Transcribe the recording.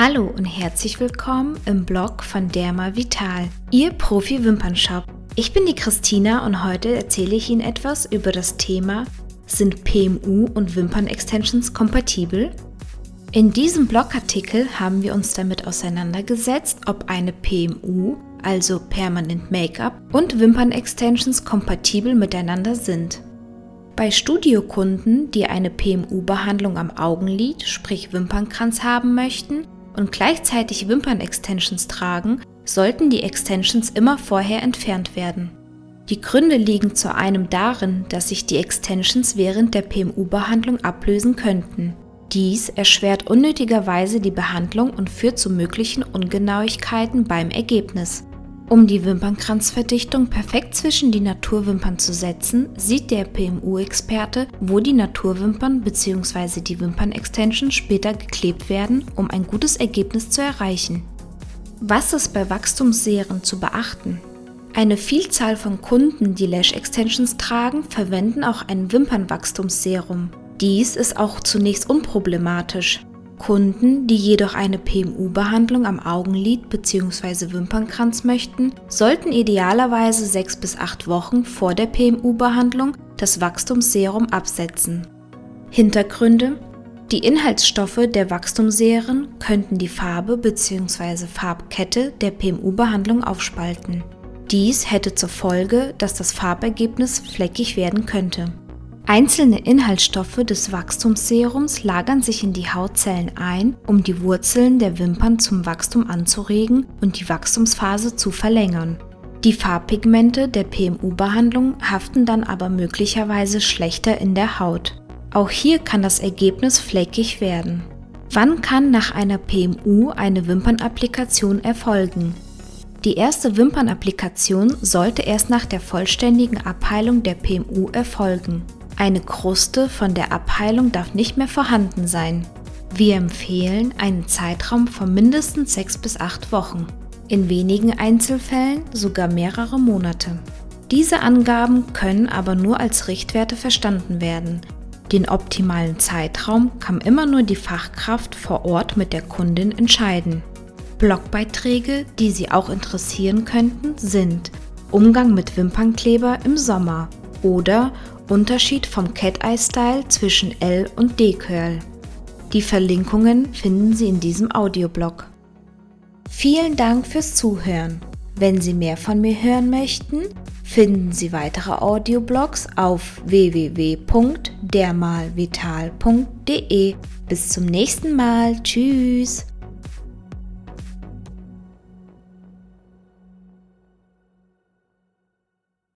Hallo und herzlich willkommen im Blog von Derma Vital, Ihr Profi-Wimpernshop. Ich bin die Christina und heute erzähle ich Ihnen etwas über das Thema Sind PMU und Wimpern-Extensions kompatibel? In diesem Blogartikel haben wir uns damit auseinandergesetzt, ob eine PMU, also Permanent Make-up, und Wimpern-Extensions kompatibel miteinander sind. Bei Studiokunden, die eine PMU-Behandlung am Augenlid, sprich Wimpernkranz haben möchten und gleichzeitig Wimpern-Extensions tragen, sollten die Extensions immer vorher entfernt werden. Die Gründe liegen zu einem darin, dass sich die Extensions während der PMU-Behandlung ablösen könnten. Dies erschwert unnötigerweise die Behandlung und führt zu möglichen Ungenauigkeiten beim Ergebnis. Um die Wimpernkranzverdichtung perfekt zwischen die Naturwimpern zu setzen, sieht der PMU-Experte, wo die Naturwimpern bzw. die Wimpernextension später geklebt werden, um ein gutes Ergebnis zu erreichen. Was ist bei Wachstumsserien zu beachten? Eine Vielzahl von Kunden, die Lash Extensions tragen, verwenden auch ein Wimpernwachstumsserum. Dies ist auch zunächst unproblematisch, Kunden, die jedoch eine PMU-Behandlung am Augenlid bzw. Wimpernkranz möchten, sollten idealerweise 6 bis 8 Wochen vor der PMU-Behandlung das Wachstumsserum absetzen. Hintergründe Die Inhaltsstoffe der Wachstumsserien könnten die Farbe bzw. Farbkette der PMU-Behandlung aufspalten. Dies hätte zur Folge, dass das Farbergebnis fleckig werden könnte. Einzelne Inhaltsstoffe des Wachstumsserums lagern sich in die Hautzellen ein, um die Wurzeln der Wimpern zum Wachstum anzuregen und die Wachstumsphase zu verlängern. Die Farbpigmente der PMU-Behandlung haften dann aber möglicherweise schlechter in der Haut. Auch hier kann das Ergebnis fleckig werden. Wann kann nach einer PMU eine Wimpernapplikation erfolgen? Die erste Wimpernapplikation sollte erst nach der vollständigen Abheilung der PMU erfolgen. Eine Kruste von der Abheilung darf nicht mehr vorhanden sein. Wir empfehlen einen Zeitraum von mindestens 6 bis 8 Wochen, in wenigen Einzelfällen sogar mehrere Monate. Diese Angaben können aber nur als Richtwerte verstanden werden. Den optimalen Zeitraum kann immer nur die Fachkraft vor Ort mit der Kundin entscheiden. Blogbeiträge, die Sie auch interessieren könnten, sind Umgang mit Wimpernkleber im Sommer oder Unterschied vom Cat-Eye-Style zwischen L und D-Curl. Die Verlinkungen finden Sie in diesem Audioblog. Vielen Dank fürs Zuhören. Wenn Sie mehr von mir hören möchten, finden Sie weitere Audioblogs auf www.dermalvital.de. Bis zum nächsten Mal. Tschüss.